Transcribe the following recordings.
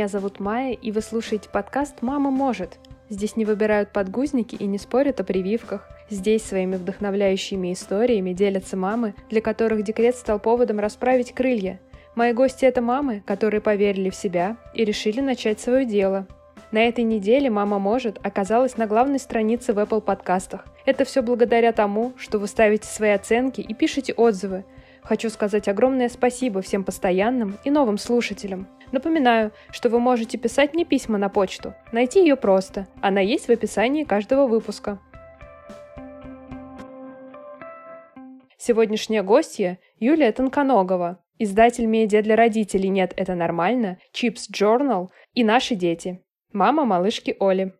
Меня зовут Майя, и вы слушаете подкаст «Мама может». Здесь не выбирают подгузники и не спорят о прививках. Здесь своими вдохновляющими историями делятся мамы, для которых декрет стал поводом расправить крылья. Мои гости — это мамы, которые поверили в себя и решили начать свое дело. На этой неделе «Мама может» оказалась на главной странице в Apple подкастах. Это все благодаря тому, что вы ставите свои оценки и пишете отзывы. Хочу сказать огромное спасибо всем постоянным и новым слушателям. Напоминаю, что вы можете писать мне письма на почту. Найти ее просто. Она есть в описании каждого выпуска. Сегодняшняя гостья – Юлия Тонконогова, издатель медиа для родителей «Нет, это нормально», Chips Journal и «Наши дети». Мама малышки Оли.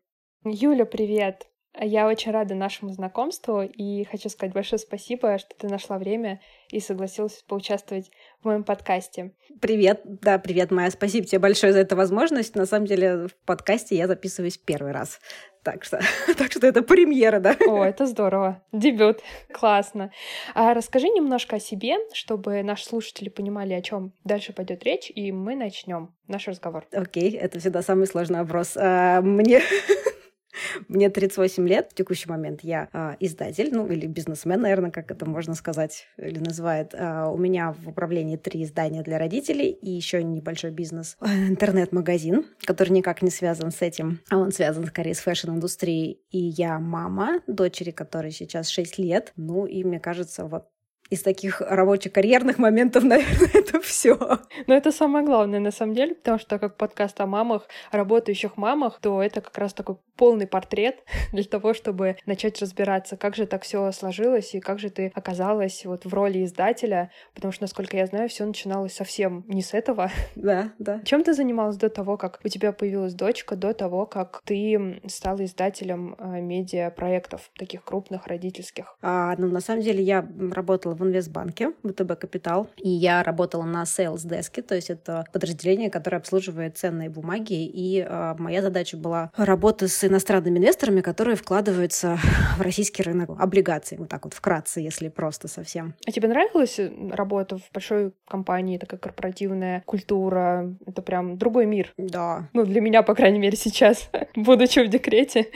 Юля, привет! Я очень рада нашему знакомству и хочу сказать большое спасибо, что ты нашла время и согласилась поучаствовать в моем подкасте. Привет, да, привет, Майя, спасибо тебе большое за эту возможность. На самом деле в подкасте я записываюсь первый раз. Так что, так что это премьера, да? О, это здорово. Дебют. Классно. А расскажи немножко о себе, чтобы наши слушатели понимали, о чем дальше пойдет речь, и мы начнем наш разговор. Окей, это всегда самый сложный вопрос. А, мне мне 38 лет в текущий момент. Я э, издатель, ну или бизнесмен, наверное, как это можно сказать или называет. Э, у меня в управлении три издания для родителей и еще небольшой бизнес. Интернет-магазин, который никак не связан с этим. А он связан скорее с fashion -индустрией. И я мама дочери, которой сейчас 6 лет. Ну и мне кажется, вот из таких рабочих карьерных моментов, наверное, это все. Но это самое главное, на самом деле, потому что как подкаст о мамах, работающих мамах, то это как раз такой полный портрет для того, чтобы начать разбираться, как же так все сложилось и как же ты оказалась вот в роли издателя, потому что, насколько я знаю, все начиналось совсем не с этого. Да, да. Чем ты занималась до того, как у тебя появилась дочка, до того, как ты стала издателем э, медиа-проектов, таких крупных, родительских? А, ну, на самом деле, я работала в инвестбанке, ВТБ Капитал, и я работала на sales деске, то есть это подразделение, которое обслуживает ценные бумаги, и а, моя задача была работа с иностранными инвесторами, которые вкладываются в российский рынок облигаций, вот так вот вкратце, если просто совсем. А тебе нравилась э, работа в большой компании, такая корпоративная культура? Это прям другой мир. Да. Ну, для меня, по крайней мере, сейчас, будучи в декрете,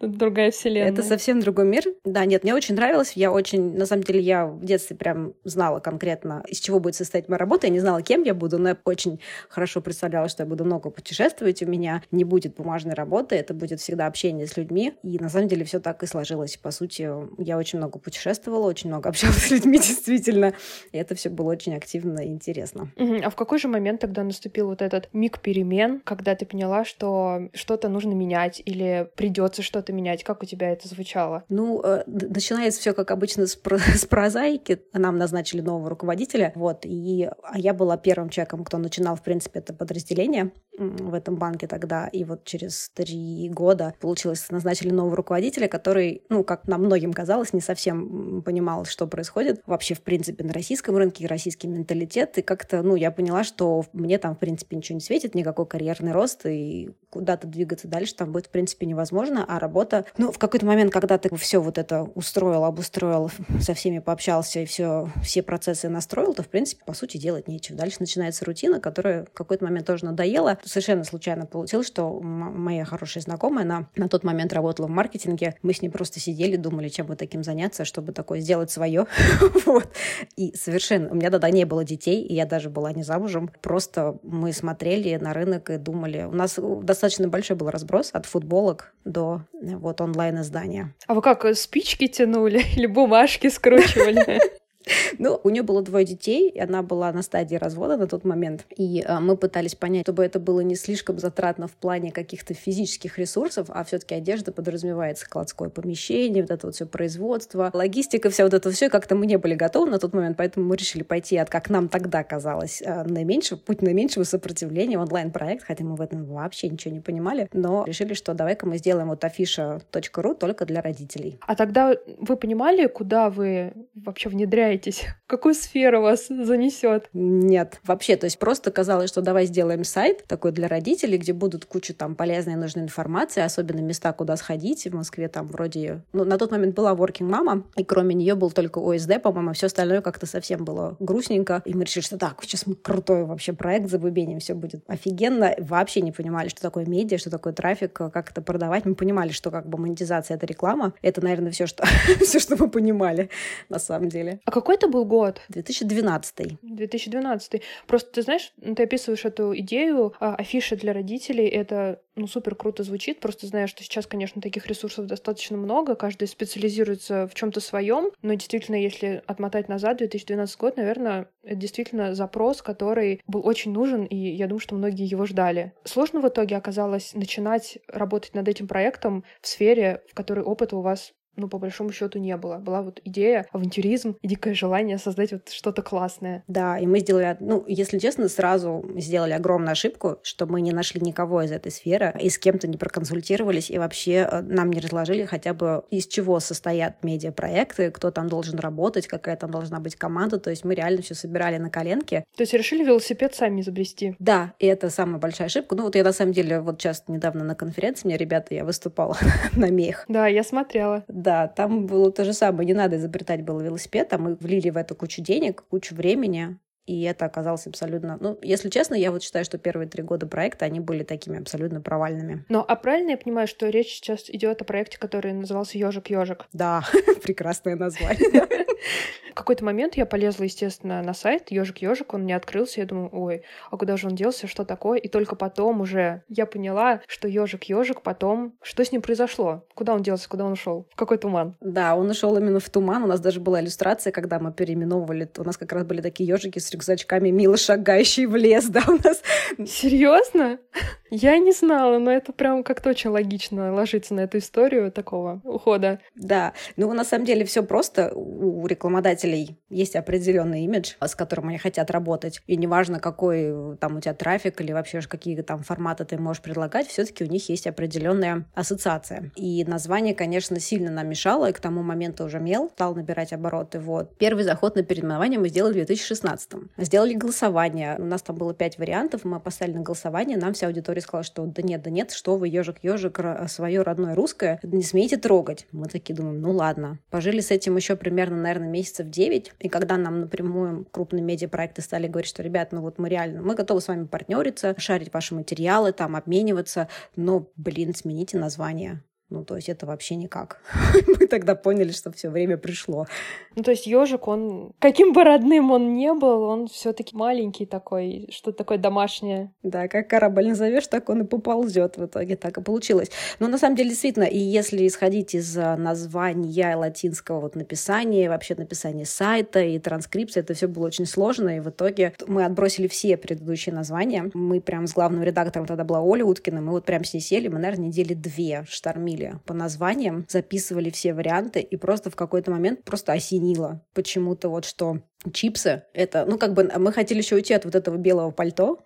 другая вселенная. Это совсем другой мир. Да, нет, мне очень нравилось. Я очень, на самом деле, я в детстве прям знала конкретно, из чего будет состоять моя работа. Я не знала, кем я буду, но я очень хорошо представляла, что я буду много путешествовать. У меня не будет бумажной работы, это будет всегда общение с людьми. И на самом деле все так и сложилось. По сути, я очень много путешествовала, очень много общалась с людьми, действительно. И это все было очень активно и интересно. Угу. А в какой же момент тогда наступил вот этот миг перемен, когда ты поняла, что что-то нужно менять или придется что-то менять? Как у тебя это звучало? Ну, э, начинается все как обычно с, про с прозаики. Нам назначили нового руководителя, вот, и а я была первым человеком, кто начинал, в принципе, это подразделение в этом банке тогда. И вот через три года получилось, назначили нового руководителя, который, ну, как нам многим казалось, не совсем понимал, что происходит вообще, в принципе, на российском рынке, российский менталитет. И как-то, ну, я поняла, что мне там, в принципе, ничего не светит, никакой карьерный рост, и куда-то двигаться дальше там будет, в принципе, невозможно. А работа, ну, в какой-то момент, когда ты все вот это устроил, обустроил, со всеми пообщался и все, все процессы настроил, то, в принципе, по сути, делать нечего. Дальше начинается рутина, которая в какой-то момент тоже надоела. Совершенно случайно получилось, что моя хорошая знакомая, она на тот момент работала в маркетинге. Мы с ней просто сидели, думали, чем бы таким заняться, чтобы такое сделать свое. вот. И совершенно... У меня тогда не было детей, и я даже была не замужем. Просто мы смотрели на рынок и думали... У нас достаточно большой был разброс от футболок до вот онлайн-издания. А вы как, спички тянули или бумажки скручивали? Ну, у нее было двое детей, и она была на стадии развода на тот момент. И э, мы пытались понять, чтобы это было не слишком затратно в плане каких-то физических ресурсов, а все-таки одежда подразумевает складское помещение, вот это вот все производство, логистика, вся вот это все, как-то мы не были готовы на тот момент, поэтому мы решили пойти от, как нам тогда казалось, э, наименьшего, путь наименьшего сопротивления, онлайн-проект, хотя мы в этом вообще ничего не понимали, но решили, что давай-ка мы сделаем вот афиша.ру только для родителей. А тогда вы понимали, куда вы вообще внедряете меняетесь? В какую сферу вас занесет? Нет, вообще, то есть просто казалось, что давай сделаем сайт такой для родителей, где будут куча там полезной и нужной информации, особенно места, куда сходить. В Москве там вроде... Ну, на тот момент была working мама, и кроме нее был только ОСД, по-моему, все остальное как-то совсем было грустненько. И мы решили, что так, сейчас мы крутой вообще проект забубеним, все будет офигенно. Вообще не понимали, что такое медиа, что такое трафик, как это продавать. Мы понимали, что как бы монетизация — это реклама. Это, наверное, все, что, все, что мы понимали на самом деле. А какой это был год? 2012. 2012. Просто ты знаешь, ты описываешь эту идею а, афиши для родителей. Это ну, супер круто звучит. Просто знаю, что сейчас, конечно, таких ресурсов достаточно много. Каждый специализируется в чем-то своем. Но действительно, если отмотать назад, 2012 год, наверное, это действительно запрос, который был очень нужен, и я думаю, что многие его ждали. Сложно в итоге оказалось начинать работать над этим проектом в сфере, в которой опыта у вас ну, по большому счету, не было. Была вот идея, авантюризм и дикое желание создать вот что-то классное. Да, и мы сделали, ну, если честно, сразу сделали огромную ошибку, что мы не нашли никого из этой сферы и с кем-то не проконсультировались, и вообще э, нам не разложили хотя бы из чего состоят медиапроекты, кто там должен работать, какая там должна быть команда. То есть мы реально все собирали на коленке. То есть решили велосипед сами изобрести? Да, и это самая большая ошибка. Ну, вот я на самом деле вот сейчас недавно на конференции, мне ребята, я выступала на мех. Да, я смотрела да, там было то же самое. Не надо изобретать был велосипед, а мы влили в это кучу денег, кучу времени, и это оказалось абсолютно... Ну, если честно, я вот считаю, что первые три года проекта, они были такими абсолютно провальными. Но, а правильно я понимаю, что речь сейчас идет о проекте, который назывался «Ежик-ежик»? Да, прекрасное название. В какой-то момент я полезла, естественно, на сайт ежик ежик, он не открылся. Я думаю, ой, а куда же он делся, что такое? И только потом уже я поняла, что ежик ежик потом, что с ним произошло? Куда он делся, куда он ушел? В какой туман? Да, он ушел именно в туман. У нас даже была иллюстрация, когда мы переименовывали. У нас как раз были такие ежики с рюкзачками, мило шагающие в лес, да, у нас. Серьезно? Я не знала, но это прям как-то очень логично ложится на эту историю такого ухода. Да, ну на самом деле все просто. У рекламодателей есть определенный имидж, с которым они хотят работать. И неважно, какой там у тебя трафик или вообще какие там форматы ты можешь предлагать, все-таки у них есть определенная ассоциация. И название, конечно, сильно нам мешало, и к тому моменту уже мел, стал набирать обороты. Вот. Первый заход на переименование мы сделали в 2016 Сделали голосование. У нас там было пять вариантов, мы поставили на голосование, нам вся аудитория сказала, что да нет, да нет, что вы, ежик, ежик, свое родное русское, не смейте трогать. Мы такие думаем, ну ладно. Пожили с этим еще примерно, наверное, месяцев 9. И когда нам напрямую крупные медиапроекты стали говорить, что, ребят, ну вот мы реально, мы готовы с вами партнериться, шарить ваши материалы, там, обмениваться, но, блин, смените название. Ну, то есть это вообще никак. Мы тогда поняли, что все время пришло. Ну, то есть ежик, он, каким бы родным он не был, он все-таки маленький такой, что-то такое домашнее. Да, как корабль назовешь, так он и поползет. В итоге так и получилось. Но на самом деле, действительно, и если исходить из а, названия латинского вот написания, вообще написания сайта и транскрипции, это все было очень сложно, и в итоге мы отбросили все предыдущие названия. Мы прям с главным редактором тогда была Оля Уткина, мы вот прям с ней сели, мы, наверное, недели две штормили фамилия по названиям, записывали все варианты, и просто в какой-то момент просто осенило почему-то вот что чипсы. Это, ну, как бы мы хотели еще уйти от вот этого белого пальто,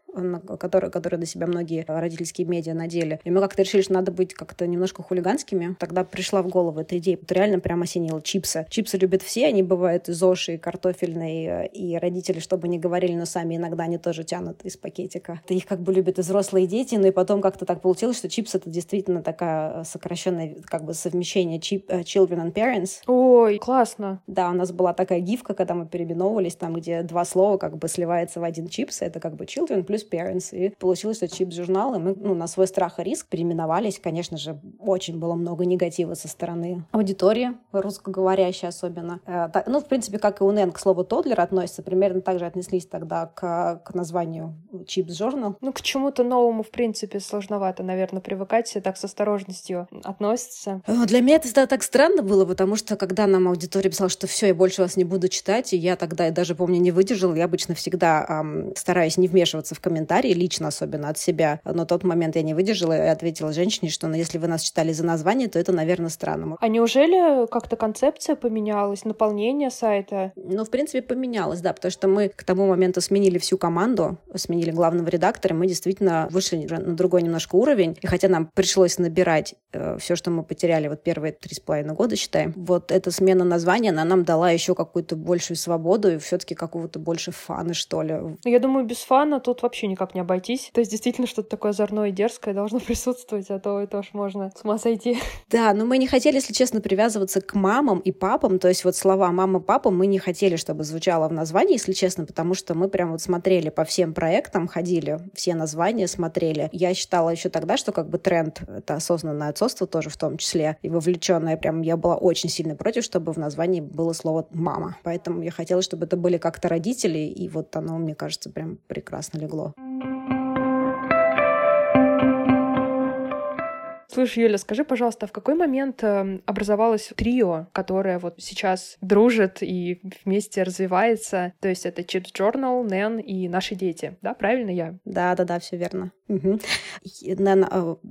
которое, которое на себя многие родительские медиа надели. И мы как-то решили, что надо быть как-то немножко хулиганскими. Тогда пришла в голову эта идея. Вот реально прямо осенила чипсы. Чипсы любят все, они бывают из оши, картофельные, и родители, чтобы не говорили, но сами иногда они тоже тянут из пакетика. Это их как бы любят и взрослые дети, но и потом как-то так получилось, что чипсы это действительно такая сокращенная как бы совмещение чип, э, children and parents. Ой, классно. Да, у нас была такая гифка, когда мы переименовывались, там, где два слова как бы сливается в один чипс, это как бы children плюс parents. И получилось, что чипс-журнал, и мы ну, на свой страх и риск переименовались. Конечно же, очень было много негатива со стороны аудитории, русскоговорящей особенно. Э, так, ну, в принципе, как и у Нэн к слову Тодлер относится, примерно так же отнеслись тогда к, к названию чипс-журнал. Ну, к чему-то новому, в принципе, сложновато, наверное, привыкать, все так с осторожностью относятся. Для меня это так странно было, потому что когда нам аудитория писала, что все, я больше вас не буду читать, и я так тогда, я даже помню, не выдержала. Я обычно всегда эм, стараюсь не вмешиваться в комментарии, лично особенно от себя. Но тот момент я не выдержала и ответила женщине, что ну, если вы нас читали за название, то это, наверное, странно. А неужели как-то концепция поменялась, наполнение сайта? Ну, в принципе, поменялось, да, потому что мы к тому моменту сменили всю команду, сменили главного редактора, мы действительно вышли на другой немножко уровень. И хотя нам пришлось набирать э, все, что мы потеряли вот первые три с половиной года, считаем, вот эта смена названия, она нам дала еще какую-то большую свободу и все-таки какого-то больше фана, что ли. Я думаю, без фана тут вообще никак не обойтись. То есть действительно что-то такое озорное и дерзкое должно присутствовать, а то это уж можно с ума сойти. Да, но мы не хотели, если честно, привязываться к мамам и папам. То есть вот слова мама, папа мы не хотели, чтобы звучало в названии, если честно, потому что мы прям вот смотрели по всем проектам, ходили, все названия смотрели. Я считала еще тогда, что как бы тренд — это осознанное отцовство тоже в том числе, и вовлеченное. Прям я была очень сильно против, чтобы в названии было слово «мама». Поэтому я хотела, чтобы это были как-то родители, и вот оно, мне кажется, прям прекрасно легло. Слушай, Юля, скажи, пожалуйста, в какой момент эм, образовалось трио, которое вот сейчас дружит и вместе развивается? То есть это Chips Journal, Нэн и наши дети, да? Правильно я? Да-да-да, все верно. Угу.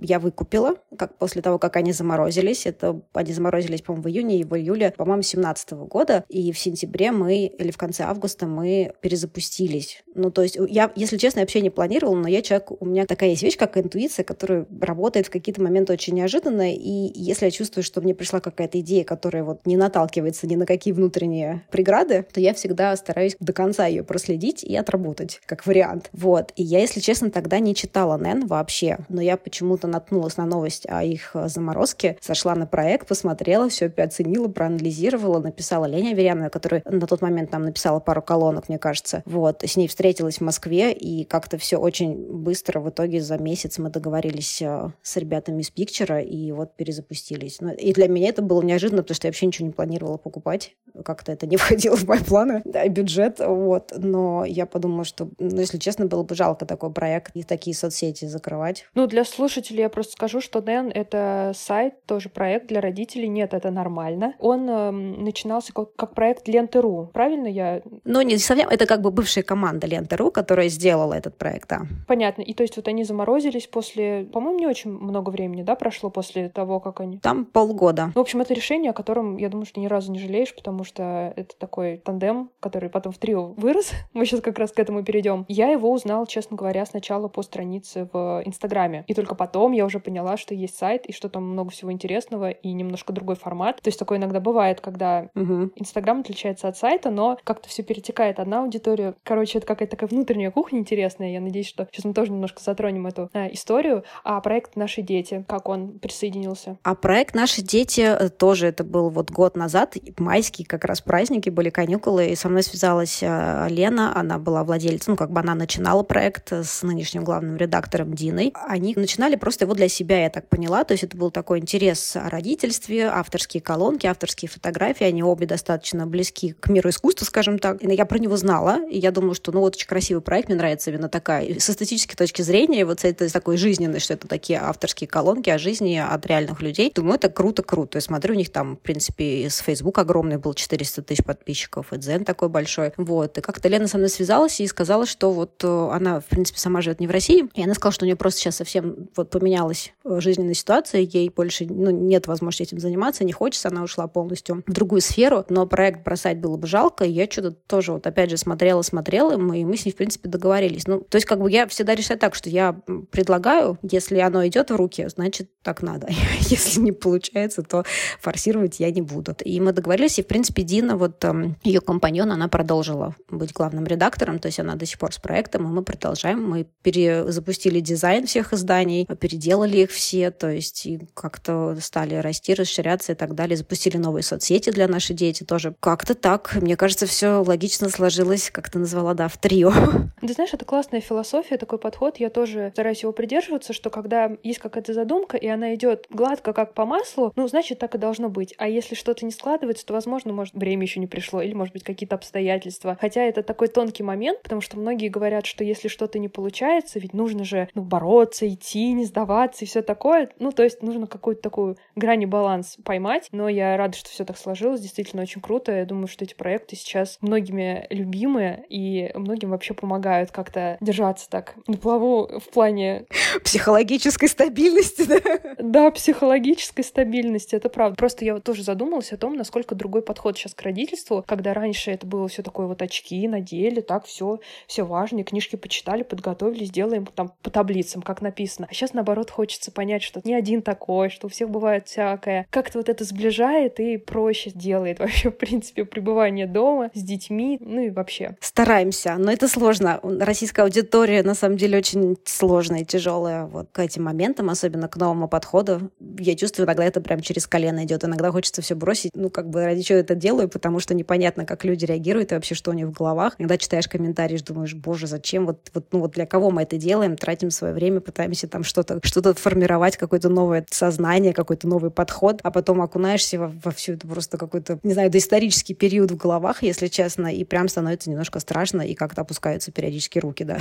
Я выкупила, как после того, как они заморозились. Это они заморозились, по-моему, в июне и в июле, по-моему, 17 года. И в сентябре мы, или в конце августа мы перезапустились. Ну, то есть я, если честно, я вообще не планировала, но я человек, у меня такая есть вещь, как интуиция, которая работает в какие-то моменты очень неожиданно, и если я чувствую, что мне пришла какая-то идея, которая вот не наталкивается ни на какие внутренние преграды, то я всегда стараюсь до конца ее проследить и отработать, как вариант. Вот. И я, если честно, тогда не читала Нэн вообще, но я почему-то наткнулась на новость о их заморозке, сошла на проект, посмотрела, все оценила, проанализировала, написала Леня Аверьянова, которая на тот момент нам написала пару колонок, мне кажется. Вот. С ней встретилась в Москве, и как-то все очень быстро, в итоге за месяц мы договорились э, с ребятами из Picture, и вот перезапустились. Ну, и для меня это было неожиданно, потому что я вообще ничего не планировала покупать. Как-то это не входило в мои планы, да, бюджет, вот. Но я подумала, что, ну, если честно, было бы жалко такой проект и такие соцсети закрывать. Ну, для слушателей я просто скажу, что Дэн — это сайт, тоже проект для родителей. Нет, это нормально. Он э, начинался как, как проект Ленты.ру. Правильно я? Ну, не совсем. Это как бы бывшая команда Ленты.ру, которая сделала этот проект, да. Понятно. И то есть вот они заморозились после, по-моему, не очень много времени, да, прошло после того, как они... Там полгода. В общем, это решение, о котором, я думаю, что ни разу не жалеешь, потому что это такой тандем, который потом в трио вырос. Мы сейчас как раз к этому перейдем. Я его узнал, честно говоря, сначала по странице в Инстаграме. И только потом я уже поняла, что есть сайт, и что там много всего интересного, и немножко другой формат. То есть такое иногда бывает, когда Инстаграм угу. отличается от сайта, но как-то все перетекает одна аудитория. Короче, это какая-то такая внутренняя кухня интересная. Я надеюсь, что сейчас мы тоже немножко затронем эту а, историю. А проект «Наши дети», как он присоединился? А проект «Наши дети» э, тоже, это был вот год назад, майские как раз праздники, были каникулы, и со мной связалась э, Лена, она была владельцем, ну, как бы она начинала проект с нынешним главным редактором Диной. Они начинали просто его для себя, я так поняла, то есть это был такой интерес о родительстве, авторские колонки, авторские фотографии, они обе достаточно близки к миру искусства, скажем так. И я про него знала, и я думала, что ну вот очень красивый проект, мне нравится именно такая, с эстетической точки зрения, вот с этой такой жизненной, что это такие авторские колонки, о жизни от реальных людей. Думаю, это круто-круто. Я смотрю, у них там, в принципе, с Facebook огромный был, 400 тысяч подписчиков, и Дзен такой большой. Вот. И как-то Лена со мной связалась и сказала, что вот э, она, в принципе, сама живет не в России. И она сказала, что у нее просто сейчас совсем вот поменялась э, жизненная ситуация, ей больше ну, нет возможности этим заниматься, не хочется, она ушла полностью в другую сферу, но проект бросать было бы жалко, и я что-то тоже вот опять же смотрела, смотрела, и мы, и мы с ней, в принципе, договорились. Ну, то есть как бы я всегда решаю так, что я предлагаю, если оно идет в руки, значит, значит, так надо. Если не получается, то форсировать я не буду. И мы договорились, и, в принципе, Дина, вот эм, ее компаньон, она продолжила быть главным редактором, то есть она до сих пор с проектом, и мы продолжаем. Мы перезапустили дизайн всех изданий, переделали их все, то есть и как-то стали расти, расширяться и так далее. Запустили новые соцсети для нашей дети тоже. Как-то так. Мне кажется, все логично сложилось, как ты назвала, да, в трио. Ты знаешь, это классная философия, такой подход. Я тоже стараюсь его придерживаться, что когда есть какая-то задумка, и она идет гладко, как по маслу, ну, значит, так и должно быть. А если что-то не складывается, то, возможно, может, время еще не пришло, или, может быть, какие-то обстоятельства. Хотя это такой тонкий момент, потому что многие говорят, что если что-то не получается, ведь нужно же ну, бороться, идти, не сдаваться и все такое. Ну, то есть нужно какую-то такую грани баланс поймать. Но я рада, что все так сложилось. Действительно очень круто. Я думаю, что эти проекты сейчас многими любимые и многим вообще помогают как-то держаться так на плаву в плане... Психологической стабильности, да? Да, психологической стабильности, это правда. Просто я вот тоже задумалась о том, насколько другой подход сейчас к родительству, когда раньше это было все такое вот очки надели, так все, все важно, книжки почитали, подготовились, делаем там по таблицам, как написано. А сейчас, наоборот, хочется понять, что не один такой, что у всех бывает всякое. Как-то вот это сближает и проще делает вообще, в принципе, пребывание дома с детьми, ну и вообще. Стараемся, но это сложно. Российская аудитория, на самом деле, очень сложная и тяжелая вот к этим моментам, особенно к новому подходу. Я чувствую, иногда это прям через колено идет. Иногда хочется все бросить. Ну, как бы ради чего это делаю, потому что непонятно, как люди реагируют и вообще, что у них в головах. Иногда читаешь комментарии, думаешь, боже, зачем? Вот, вот, ну, вот для кого мы это делаем? Тратим свое время, пытаемся там что-то что формировать, какое-то новое сознание, какой-то новый подход, а потом окунаешься во, во всю это просто какой-то, не знаю, доисторический период в головах, если честно, и прям становится немножко страшно, и как-то опускаются периодически руки, да.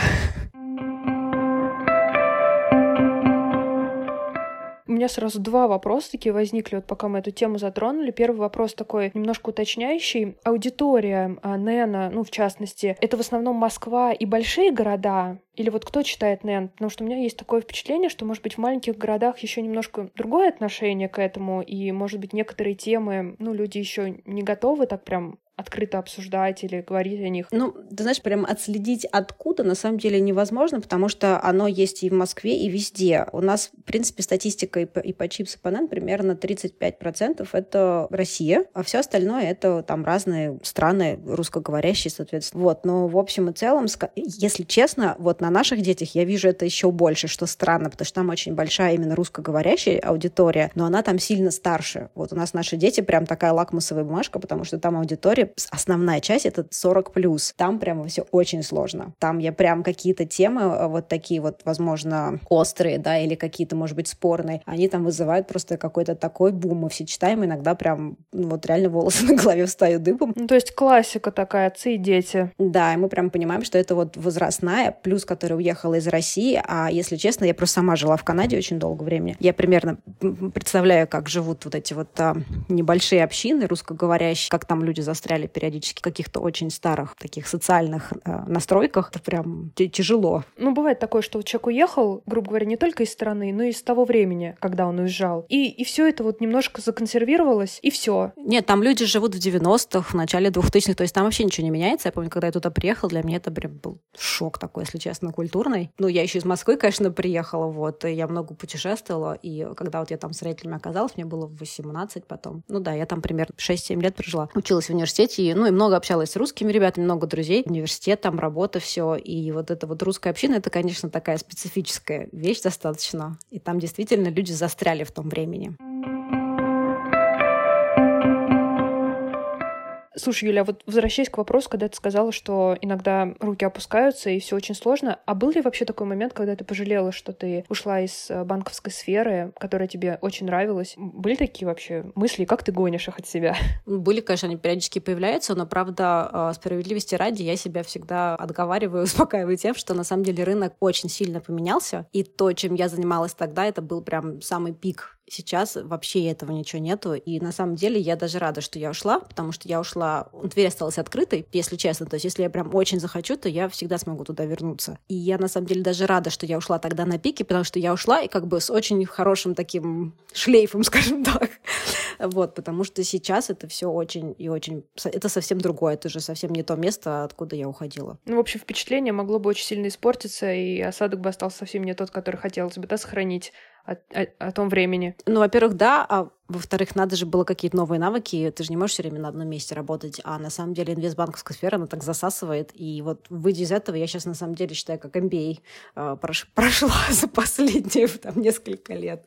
Меня сразу два вопроса такие возникли, вот пока мы эту тему затронули. Первый вопрос такой немножко уточняющий. Аудитория а, Нэна, ну, в частности, это в основном Москва и большие города? Или вот кто читает Нэн? Потому что у меня есть такое впечатление, что, может быть, в маленьких городах еще немножко другое отношение к этому, и, может быть, некоторые темы, ну, люди еще не готовы так прям открыто обсуждать или говорить о них? Ну, ты знаешь, прям отследить откуда на самом деле невозможно, потому что оно есть и в Москве, и везде. У нас, в принципе, статистика и по, и по чипс и примерно 35% это Россия, а все остальное это там разные страны русскоговорящие, соответственно. Вот, но в общем и целом, если честно, вот на наших детях я вижу это еще больше, что странно, потому что там очень большая именно русскоговорящая аудитория, но она там сильно старше. Вот у нас наши дети прям такая лакмусовая бумажка, потому что там аудитория основная часть это 40 плюс. Там прямо все очень сложно. Там я прям какие-то темы э, вот такие вот, возможно, острые, да, или какие-то, может быть, спорные, они там вызывают просто какой-то такой бум. Мы все читаем, иногда прям ну, вот реально волосы на голове встают дыбом. Ну, то есть классика такая, отцы и дети. Да, и мы прям понимаем, что это вот возрастная, плюс, которая уехала из России, а если честно, я просто сама жила в Канаде очень долго времени. Я примерно представляю, как живут вот эти вот а, небольшие общины русскоговорящие, как там люди застряли застряли периодически в каких-то очень старых таких социальных э, настройках. Это прям тяжело. Ну, бывает такое, что человек уехал, грубо говоря, не только из страны, но и из того времени, когда он уезжал. И, и все это вот немножко законсервировалось, и все. Нет, там люди живут в 90-х, в начале 2000-х, то есть там вообще ничего не меняется. Я помню, когда я туда приехала, для меня это прям был шок такой, если честно, культурный. Ну, я еще из Москвы, конечно, приехала, вот, и я много путешествовала, и когда вот я там с родителями оказалась, мне было 18 потом. Ну да, я там примерно 6-7 лет прожила. Училась в университете, университете, ну и много общалась с русскими ребятами, много друзей, университет, там работа, все. И вот эта вот русская община, это, конечно, такая специфическая вещь достаточно. И там действительно люди застряли в том времени. Слушай, Юля, вот возвращаясь к вопросу, когда ты сказала, что иногда руки опускаются и все очень сложно, а был ли вообще такой момент, когда ты пожалела, что ты ушла из э, банковской сферы, которая тебе очень нравилась? Были такие вообще мысли, как ты гонишь их от себя? Были, конечно, они периодически появляются, но, правда, э, справедливости ради, я себя всегда отговариваю, успокаиваю тем, что на самом деле рынок очень сильно поменялся, и то, чем я занималась тогда, это был прям самый пик Сейчас вообще этого ничего нету. И на самом деле я даже рада, что я ушла, потому что я ушла, дверь осталась открытой, если честно. То есть если я прям очень захочу, то я всегда смогу туда вернуться. И я на самом деле даже рада, что я ушла тогда на пике, потому что я ушла и как бы с очень хорошим таким шлейфом, скажем так. Вот, потому что сейчас это все очень и очень... Это совсем другое, это же совсем не то место, откуда я уходила. Ну, в общем, впечатление могло бы очень сильно испортиться, и осадок бы остался совсем не тот, который хотелось бы, да, сохранить о, о, том времени? Ну, во-первых, да, а во-вторых, надо же было какие-то новые навыки. Ты же не можешь все время на одном месте работать. А на самом деле инвестбанковская сфера, она так засасывает. И вот выйдя из этого, я сейчас на самом деле считаю, как MBA э, прош- прошла за последние там, несколько лет.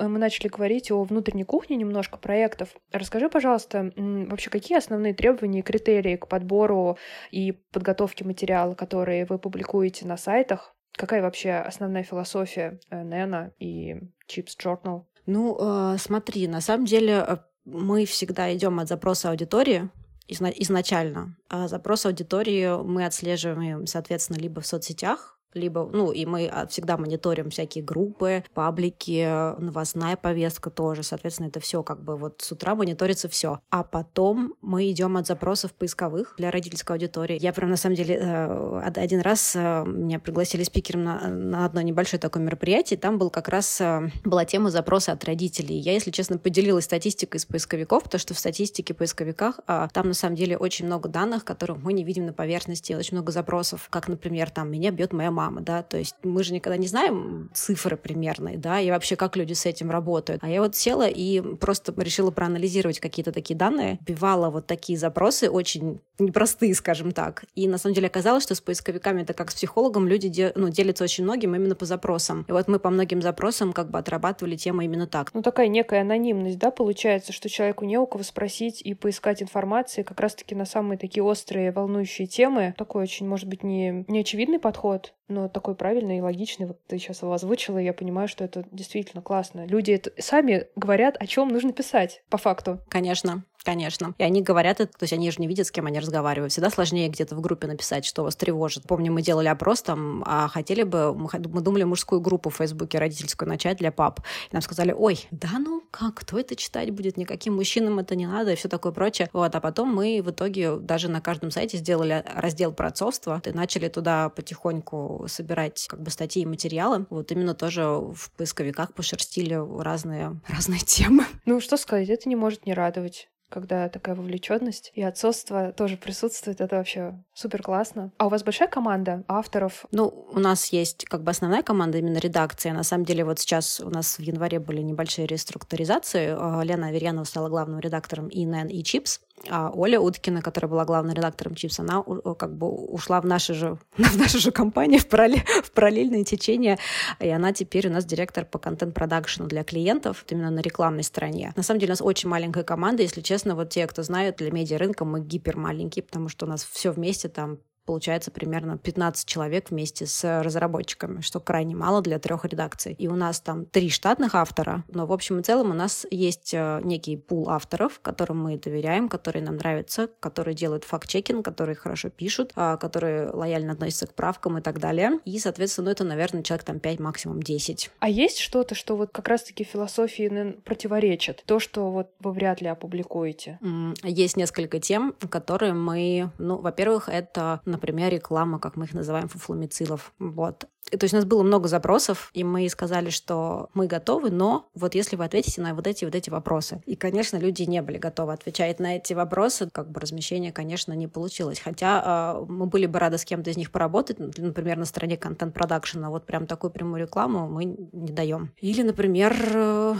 Мы начали говорить о внутренней кухне немножко проектов. Расскажи, пожалуйста, вообще какие основные требования и критерии к подбору и подготовке материала, которые вы публикуете на сайтах? Какая вообще основная философия Нена и Chips Journal? Ну, э, смотри, на самом деле э, мы всегда идем от запроса аудитории, изначально. А запрос аудитории мы отслеживаем, соответственно, либо в соцсетях, либо, ну, и мы а, всегда мониторим всякие группы, паблики, новостная повестка тоже, соответственно, это все как бы вот с утра мониторится все. А потом мы идем от запросов поисковых для родительской аудитории. Я прям, на самом деле, э, один раз э, меня пригласили спикером на, на одно небольшое такое мероприятие, там был как раз, э, была тема запроса от родителей. Я, если честно, поделилась статистикой из поисковиков, потому что в статистике поисковиках а, там, на самом деле, очень много данных, которых мы не видим на поверхности, очень много запросов, как, например, там, меня бьет моя мама, да, то есть мы же никогда не знаем цифры примерные, да, и вообще как люди с этим работают. А я вот села и просто решила проанализировать какие-то такие данные, бивала вот такие запросы, очень непростые, скажем так. И на самом деле оказалось, что с поисковиками это как с психологом люди де, ну, делятся очень многим именно по запросам. И вот мы по многим запросам как бы отрабатывали тему именно так. Ну такая некая анонимность, да, получается, что человеку не у кого спросить и поискать информации как раз-таки на самые такие острые, волнующие темы. Такой очень, может быть, не, не очевидный подход, но такой правильный и логичный. Вот ты сейчас его озвучила, и я понимаю, что это действительно классно. Люди это сами говорят, о чем нужно писать, по факту. Конечно. Конечно. И они говорят это, то есть они же не видят, с кем они разговаривают. Всегда сложнее где-то в группе написать, что вас тревожит. Помню, мы делали опрос там, а хотели бы, мы думали мужскую группу в Фейсбуке родительскую начать для пап. И нам сказали, ой, да ну как, кто это читать будет? Никаким мужчинам это не надо и все такое прочее. Вот, а потом мы в итоге даже на каждом сайте сделали раздел про отцовство и начали туда потихоньку собирать как бы статьи и материалы. Вот именно тоже в поисковиках пошерстили разные, разные темы. Ну, что сказать, это не может не радовать когда такая вовлеченность и отцовство тоже присутствует, это вообще супер классно. А у вас большая команда авторов? Ну, у нас есть как бы основная команда, именно редакция. На самом деле вот сейчас у нас в январе были небольшие реструктуризации. А, Лена Аверьянова стала главным редактором и НН, и Чипс. А Оля Уткина, которая была главным редактором Чипс, она как бы ушла в нашу же, в нашу же компанию, в, параллель, в параллельное течение, и она теперь у нас директор по контент-продакшену для клиентов, именно на рекламной стороне. На самом деле у нас очень маленькая команда, если честно, вот те, кто знают, для медиарынка мы гипер маленькие, потому что у нас все вместе там получается примерно 15 человек вместе с разработчиками, что крайне мало для трех редакций. И у нас там три штатных автора, но в общем и целом у нас есть э, некий пул авторов, которым мы доверяем, которые нам нравятся, которые делают факт-чекинг, которые хорошо пишут, а, которые лояльно относятся к правкам и так далее. И, соответственно, ну, это, наверное, человек там 5, максимум 10. А есть что-то, что вот как раз-таки философии противоречит? То, что вот вы вряд ли опубликуете? Есть несколько тем, которые мы... Ну, во-первых, это, например, реклама, как мы их называем, фуфломицилов. Вот. То есть у нас было много запросов, и мы сказали, что мы готовы, но вот если вы ответите на вот эти вот эти вопросы. И, конечно, люди не были готовы отвечать на эти вопросы, как бы размещение, конечно, не получилось. Хотя э, мы были бы рады с кем-то из них поработать, например, на стороне контент-продакшена, вот прям такую прямую рекламу мы не даем. Или, например, э,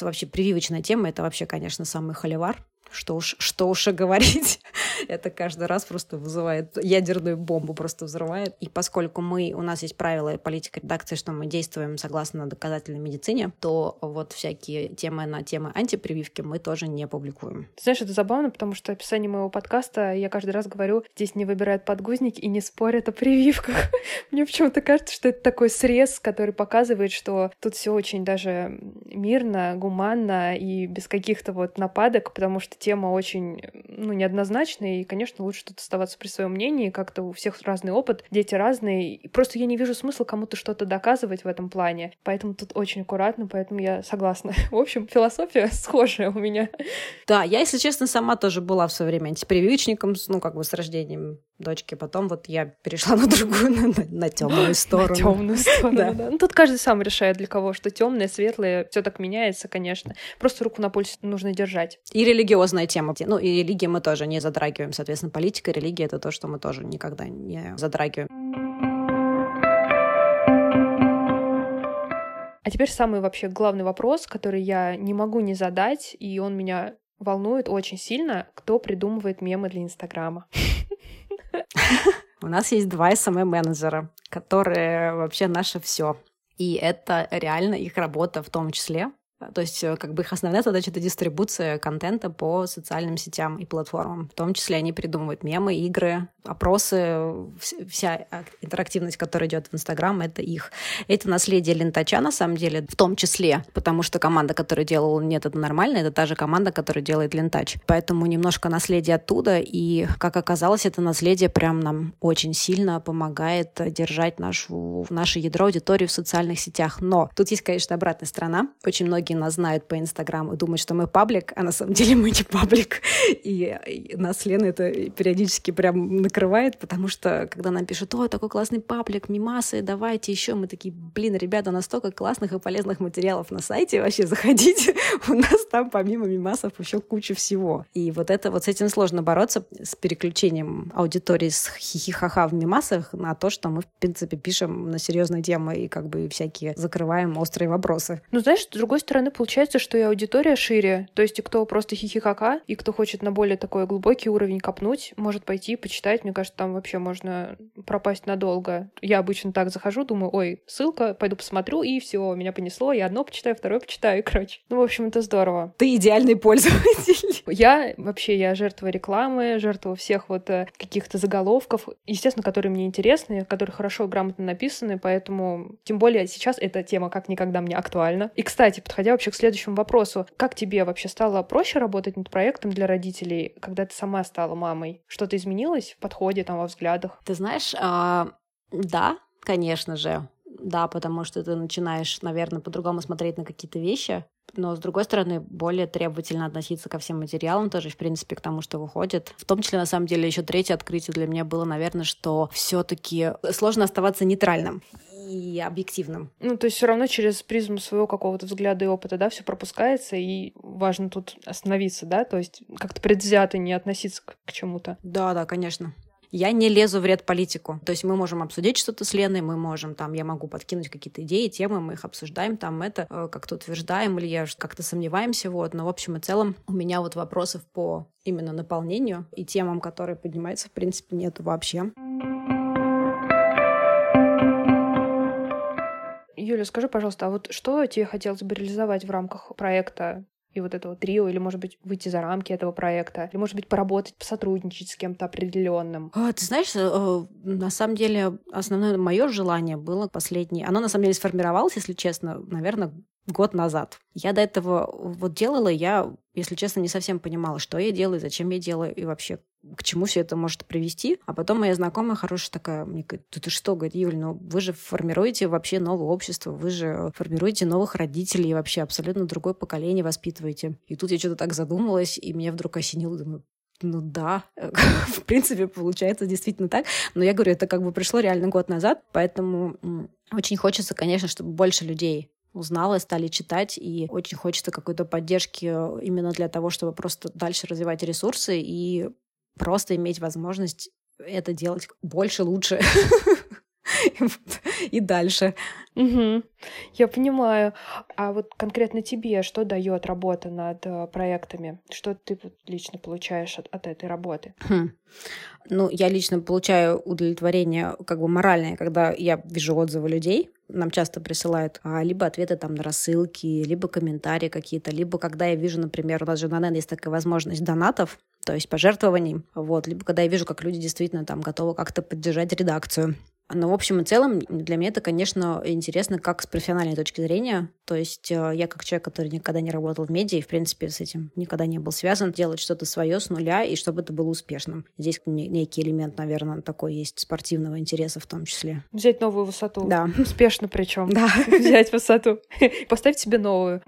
вообще прививочная тема, это вообще, конечно, самый холивар что уж, что уж и говорить. Это каждый раз просто вызывает ядерную бомбу, просто взрывает. И поскольку мы, у нас есть правила и политика редакции, что мы действуем согласно доказательной медицине, то вот всякие темы на темы антипрививки мы тоже не публикуем. Знаешь, это забавно, потому что описание моего подкаста я каждый раз говорю, здесь не выбирают подгузники и не спорят о прививках. Мне почему-то кажется, что это такой срез, который показывает, что тут все очень даже мирно, гуманно и без каких-то вот нападок, потому что тема очень, ну, неоднозначная, и, конечно, лучше тут оставаться при своем мнении, как-то у всех разный опыт, дети разные, и просто я не вижу смысла кому-то что-то доказывать в этом плане, поэтому тут очень аккуратно, поэтому я согласна. В общем, философия схожая у меня. Да, я, если честно, сама тоже была в свое время антипрививочником, ну, как бы с рождением дочки, потом вот я перешла на другую, на, на, на темную сторону. На темную сторону, да. да. Ну, тут каждый сам решает, для кого что темное, светлое, все так меняется, конечно. Просто руку на пульсе нужно держать. И религиозно религиозная тема. Ну, и религии мы тоже не затрагиваем. Соответственно, политика, религия — это то, что мы тоже никогда не затрагиваем. А теперь самый вообще главный вопрос, который я не могу не задать, и он меня волнует очень сильно. Кто придумывает мемы для Инстаграма? У нас есть два SMM-менеджера, которые вообще наше все. И это реально их работа в том числе. То есть э, как бы их основная задача — это дистрибуция контента по социальным сетям и платформам. В том числе они придумывают мемы, игры, опросы, вся интерактивность, которая идет в Инстаграм, это их. Это наследие Лентача, на самом деле, в том числе, потому что команда, которая делала «Нет, это нормально», это та же команда, которая делает Лентач. Поэтому немножко наследие оттуда, и, как оказалось, это наследие прям нам очень сильно помогает держать нашу, наше ядро аудитории в социальных сетях. Но тут есть, конечно, обратная сторона. Очень многие нас знают по Инстаграму думают, что мы паблик, а на самом деле мы не паблик. И, и нас Лена это периодически прям накрывает, потому что когда нам пишут, ой, такой классный паблик, мимасы, давайте еще, мы такие, блин, ребята, настолько классных и полезных материалов на сайте, вообще заходите, у нас там помимо мимасов еще куча всего. И вот это вот с этим сложно бороться, с переключением аудитории с хихихаха в мимасах на то, что мы, в принципе, пишем на серьезные темы и как бы всякие закрываем острые вопросы. Ну, знаешь, с другой стороны, получается, что и аудитория шире. То есть и кто просто хихихака, и кто хочет на более такой глубокий уровень копнуть, может пойти почитать. Мне кажется, там вообще можно пропасть надолго. Я обычно так захожу, думаю, ой, ссылка, пойду посмотрю, и все, меня понесло. Я одно почитаю, второе почитаю, и, короче. Ну, в общем, это здорово. Ты идеальный пользователь. Я вообще, я жертва рекламы, жертва всех вот э, каких-то заголовков, естественно, которые мне интересны, которые хорошо и грамотно написаны, поэтому, тем более сейчас эта тема как никогда мне актуальна. И, кстати, подходя вообще к следующему вопросу, как тебе вообще стало проще работать над проектом для родителей, когда ты сама стала мамой? Что-то изменилось в подходе, там, во взглядах? Ты знаешь, а, да, конечно же. Да, потому что ты начинаешь, наверное, по-другому смотреть на какие-то вещи но, с другой стороны, более требовательно относиться ко всем материалам тоже, в принципе, к тому, что выходит. В том числе, на самом деле, еще третье открытие для меня было, наверное, что все-таки сложно оставаться нейтральным и объективным. Ну, то есть все равно через призму своего какого-то взгляда и опыта, да, все пропускается, и важно тут остановиться, да, то есть как-то предвзято не относиться к, к чему-то. Да, да, конечно. Я не лезу в ряд политику. То есть мы можем обсудить что-то с Леной, мы можем там, я могу подкинуть какие-то идеи, темы, мы их обсуждаем, там это э, как-то утверждаем или я как-то сомневаемся, вот. Но в общем и целом у меня вот вопросов по именно наполнению и темам, которые поднимаются, в принципе, нету вообще. Юля, скажи, пожалуйста, а вот что тебе хотелось бы реализовать в рамках проекта и вот этого трио, или, может быть, выйти за рамки этого проекта, или, может быть, поработать, посотрудничать с кем-то определенным. А, ты знаешь, э, на самом деле, основное мое желание было последнее. Оно, на самом деле, сформировалось, если честно, наверное, год назад. Я до этого вот делала, я, если честно, не совсем понимала, что я делаю, зачем я делаю и вообще к чему все это может привести. А потом моя знакомая хорошая такая мне говорит, ты, что, говорит, Юль, ну вы же формируете вообще новое общество, вы же формируете новых родителей, вообще абсолютно другое поколение воспитываете. И тут я что-то так задумалась, и меня вдруг осенило, думаю, ну да, в принципе, получается действительно так. Но я говорю, это как бы пришло реально год назад, поэтому очень хочется, конечно, чтобы больше людей узнала, стали читать, и очень хочется какой-то поддержки именно для того, чтобы просто дальше развивать ресурсы и просто иметь возможность это делать больше, лучше и дальше. Угу. Я понимаю. А вот конкретно тебе что дает работа над э, проектами? Что ты лично получаешь от, от этой работы? Хм. Ну, я лично получаю удовлетворение как бы моральное, когда я вижу отзывы людей. Нам часто присылают а, либо ответы там на рассылки, либо комментарии какие-то, либо когда я вижу, например, у нас же на NEN есть такая возможность донатов, то есть пожертвований, вот, либо когда я вижу, как люди действительно там готовы как-то поддержать редакцию. Но в общем и целом для меня это, конечно, интересно как с профессиональной точки зрения. То есть э, я как человек, который никогда не работал в медиа и, в принципе, с этим никогда не был связан, делать что-то свое с нуля и чтобы это было успешным. Здесь некий элемент, наверное, такой есть спортивного интереса в том числе. Взять новую высоту. Да. Успешно причем. Да. Взять высоту. Поставить себе новую.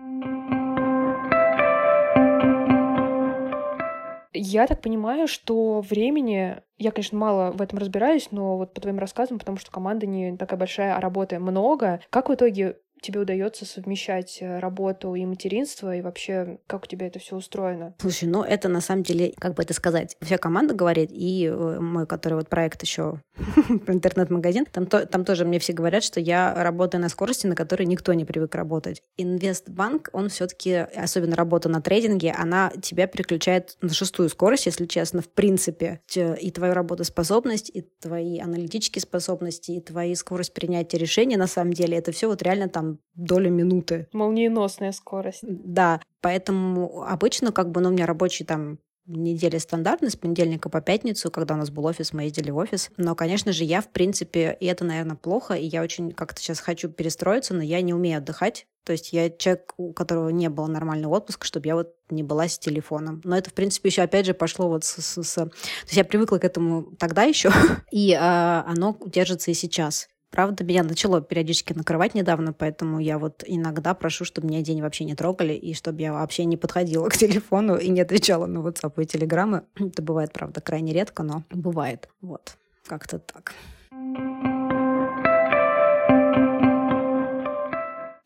Я так понимаю, что времени я, конечно, мало в этом разбираюсь, но вот по твоим рассказам, потому что команда не такая большая, а работы много. Как в итоге тебе удается совмещать э, работу и материнство, и вообще, как у тебя это все устроено? Слушай, ну это на самом деле, как бы это сказать, вся команда говорит, и э, мой, который вот проект еще интернет-магазин, там, то, там тоже мне все говорят, что я работаю на скорости, на которой никто не привык работать. Инвестбанк, он все-таки, особенно работа на трейдинге, она тебя переключает на шестую скорость, если честно, в принципе. И твою работоспособность, и твои аналитические способности, и твои скорость принятия решений, на самом деле, это все вот реально там там доля минуты. Молниеносная скорость. Да, поэтому обычно как бы, ну, у меня рабочий там неделя стандартная, с понедельника по пятницу, когда у нас был офис, мы ездили в офис. Но, конечно же, я, в принципе, и это, наверное, плохо, и я очень как-то сейчас хочу перестроиться, но я не умею отдыхать. То есть я человек, у которого не было нормального отпуска, чтобы я вот не была с телефоном. Но это, в принципе, еще опять же пошло вот с... с, с... То есть я привыкла к этому тогда еще, и а, оно держится и сейчас. Правда, меня начало периодически накрывать недавно, поэтому я вот иногда прошу, чтобы меня день вообще не трогали, и чтобы я вообще не подходила к телефону и не отвечала на WhatsApp и Телеграммы. Это бывает, правда, крайне редко, но бывает. Вот, как-то так.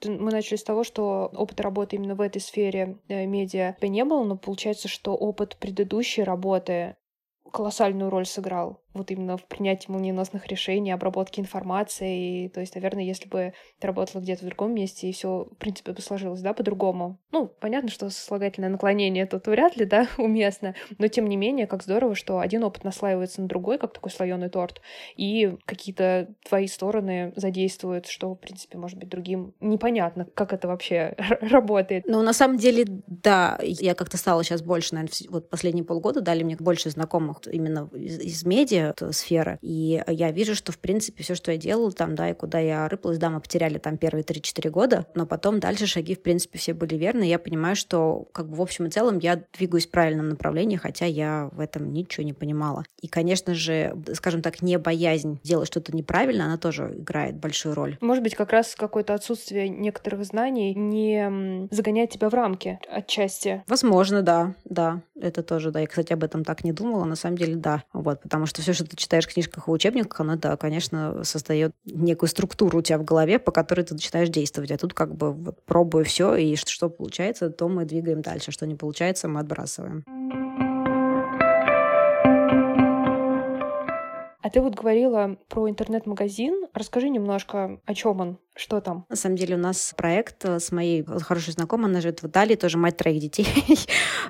Мы начали с того, что опыт работы именно в этой сфере э, медиа не было, но получается, что опыт предыдущей работы колоссальную роль сыграл вот именно в принятии молниеносных решений, обработке информации. И, то есть, наверное, если бы ты работала где-то в другом месте, и все, в принципе, бы сложилось, да, по-другому. Ну, понятно, что сослагательное наклонение тут вряд ли, да, уместно, но тем не менее, как здорово, что один опыт наслаивается на другой, как такой слоеный торт, и какие-то твои стороны задействуют, что, в принципе, может быть, другим непонятно, как это вообще работает. Ну, на самом деле, да, я как-то стала сейчас больше, наверное, вот последние полгода дали мне больше знакомых именно из, из медиа, вот сфера. И я вижу, что, в принципе, все, что я делала там, да, и куда я рыпалась, да, мы потеряли там первые 3-4 года, но потом дальше шаги, в принципе, все были верны. Я понимаю, что, как бы, в общем и целом, я двигаюсь в правильном направлении, хотя я в этом ничего не понимала. И, конечно же, скажем так, не боязнь делать что-то неправильно, она тоже играет большую роль. Может быть, как раз какое-то отсутствие некоторых знаний не загоняет тебя в рамки отчасти. Возможно, да, да, это тоже, да. Я, кстати, об этом так не думала, на самом деле, да. Вот, потому что все, что ты читаешь в книжках и учебниках, оно, да, конечно, создает некую структуру у тебя в голове, по которой ты начинаешь действовать. А тут как бы вот пробую все, и что, что получается, то мы двигаем дальше. Что не получается, мы отбрасываем. А ты вот говорила про интернет-магазин. Расскажи немножко, о чем он, что там? На самом деле у нас проект с моей хорошей знакомой, она живет в Италии, тоже мать троих детей.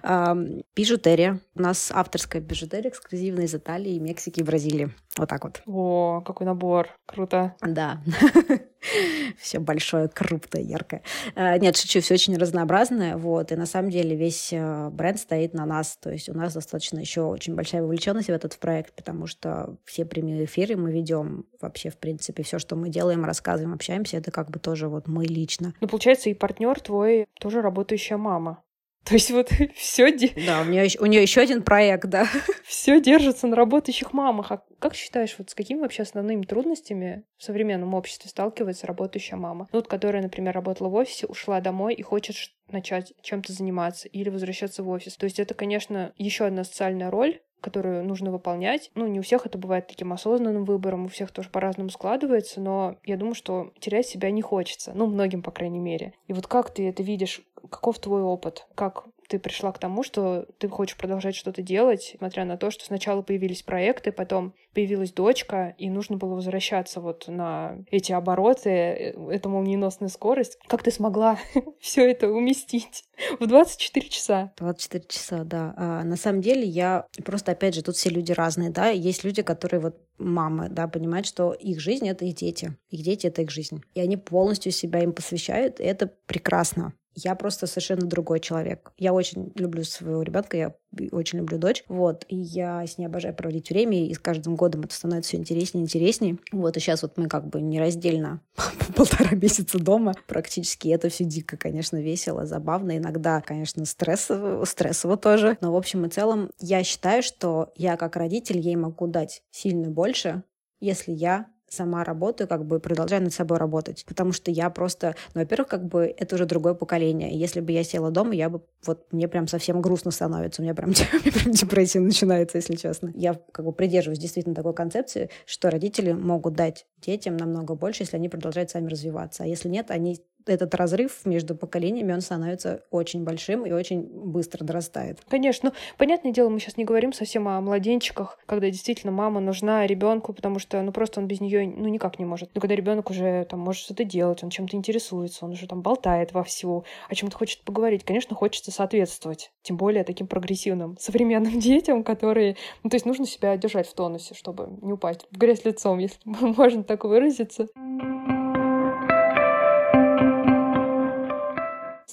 Бижутерия. У нас авторская бижутерия эксклюзивная из Италии, Мексики и Бразилии. Вот так вот. О, какой набор. Круто. Да. все большое, крупное, яркое. А, нет, шучу, все очень разнообразное, вот, и на самом деле весь э, бренд стоит на нас, то есть у нас достаточно еще очень большая вовлеченность в этот проект, потому что все прямые эфиры мы ведем вообще, в принципе, все, что мы делаем, рассказываем, общаемся, это как бы тоже вот мы лично. Ну, получается, и партнер твой тоже работающая мама. То есть вот все... Да, у нее, у нее еще один проект, да. Все держится на работающих мамах. А как считаешь, вот с какими вообще основными трудностями в современном обществе сталкивается работающая мама? Ну, вот, которая, например, работала в офисе, ушла домой и хочет начать чем-то заниматься или возвращаться в офис. То есть это, конечно, еще одна социальная роль, которую нужно выполнять. Ну, не у всех это бывает таким осознанным выбором, у всех тоже по-разному складывается, но я думаю, что терять себя не хочется. Ну, многим, по крайней мере. И вот как ты это видишь? Каков твой опыт? Как ты пришла к тому, что ты хочешь продолжать что-то делать, несмотря на то, что сначала появились проекты, потом появилась дочка, и нужно было возвращаться вот на эти обороты, э, эту молниеносную скорость. Как ты смогла все это уместить в 24 часа? 24 часа, да. А, на самом деле я просто, опять же, тут все люди разные, да. Есть люди, которые вот мамы, да, понимают, что их жизнь — это их дети. Их дети — это их жизнь. И они полностью себя им посвящают, и это прекрасно. Я просто совершенно другой человек. Я очень люблю своего ребенка, я очень люблю дочь. Вот. И я с ней обожаю проводить время, и с каждым годом это становится все интереснее и интереснее. Вот. И сейчас вот мы как бы нераздельно полтора месяца дома практически. Это все дико, конечно, весело, забавно. Иногда, конечно, стрессово, стрессово тоже. Но в общем и целом я считаю, что я как родитель ей могу дать сильно больше, если я сама работаю, как бы продолжаю над собой работать. Потому что я просто, ну, во-первых, как бы это уже другое поколение. Если бы я села дома, я бы, вот мне прям совсем грустно становится, у меня прям, прям депрессия начинается, если честно. Я как бы придерживаюсь действительно такой концепции, что родители могут дать детям намного больше, если они продолжают сами развиваться. А если нет, они этот разрыв между поколениями, он становится очень большим и очень быстро дорастает. Конечно. Ну, понятное дело, мы сейчас не говорим совсем о младенчиках, когда действительно мама нужна ребенку, потому что, ну, просто он без нее, ну, никак не может. Но когда ребенок уже там может что-то делать, он чем-то интересуется, он уже там болтает вовсю, о чем-то хочет поговорить, конечно, хочется соответствовать. Тем более таким прогрессивным, современным детям, которые... Ну, то есть нужно себя держать в тонусе, чтобы не упасть в грязь лицом, если можно так выразиться. Thank you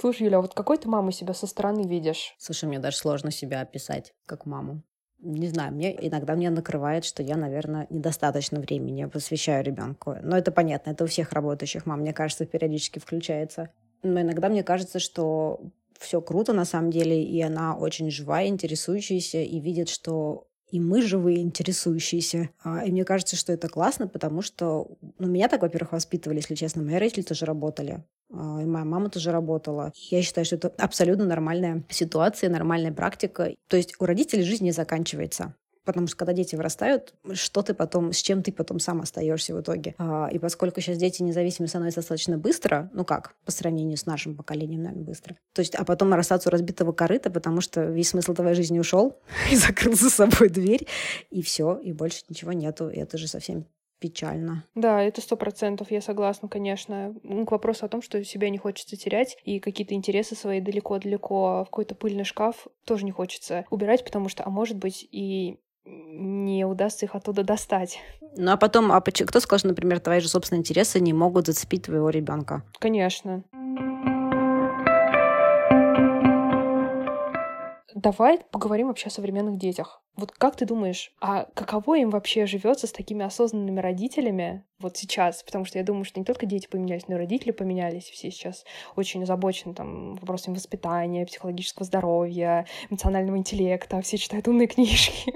Слушай, Юля, а вот какой ты маму себя со стороны видишь? Слушай, мне даже сложно себя описать как маму. Не знаю, мне иногда мне накрывает, что я, наверное, недостаточно времени посвящаю ребенку. Но это понятно, это у всех работающих мам, мне кажется, периодически включается. Но иногда мне кажется, что все круто на самом деле, и она очень живая, интересующаяся, и видит, что и мы живые, интересующиеся. А, и мне кажется, что это классно, потому что ну, меня так, во-первых, воспитывали, если честно. Мои родители тоже работали. А, и моя мама тоже работала. Я считаю, что это абсолютно нормальная ситуация, нормальная практика. То есть у родителей жизнь не заканчивается. Потому что когда дети вырастают, что ты потом, с чем ты потом сам остаешься в итоге. А, и поскольку сейчас дети независимые становятся достаточно быстро, ну как, по сравнению с нашим поколением, наверное, быстро. То есть, а потом расстаться у разбитого корыта, потому что весь смысл твоей жизни ушел и закрыл за собой дверь, и все, и больше ничего нету. И это же совсем печально. Да, это сто процентов, я согласна, конечно. К вопросу о том, что себя не хочется терять, и какие-то интересы свои далеко-далеко в какой-то пыльный шкаф тоже не хочется убирать, потому что, а может быть, и не удастся их оттуда достать. Ну а потом, а кто сказал, что, например, твои же собственные интересы не могут зацепить твоего ребенка? Конечно. Давай поговорим вообще о современных детях. Вот как ты думаешь, а каково им вообще живется с такими осознанными родителями вот сейчас? Потому что я думаю, что не только дети поменялись, но и родители поменялись. Все сейчас очень озабочены там вопросами воспитания, психологического здоровья, эмоционального интеллекта. Все читают умные книжки.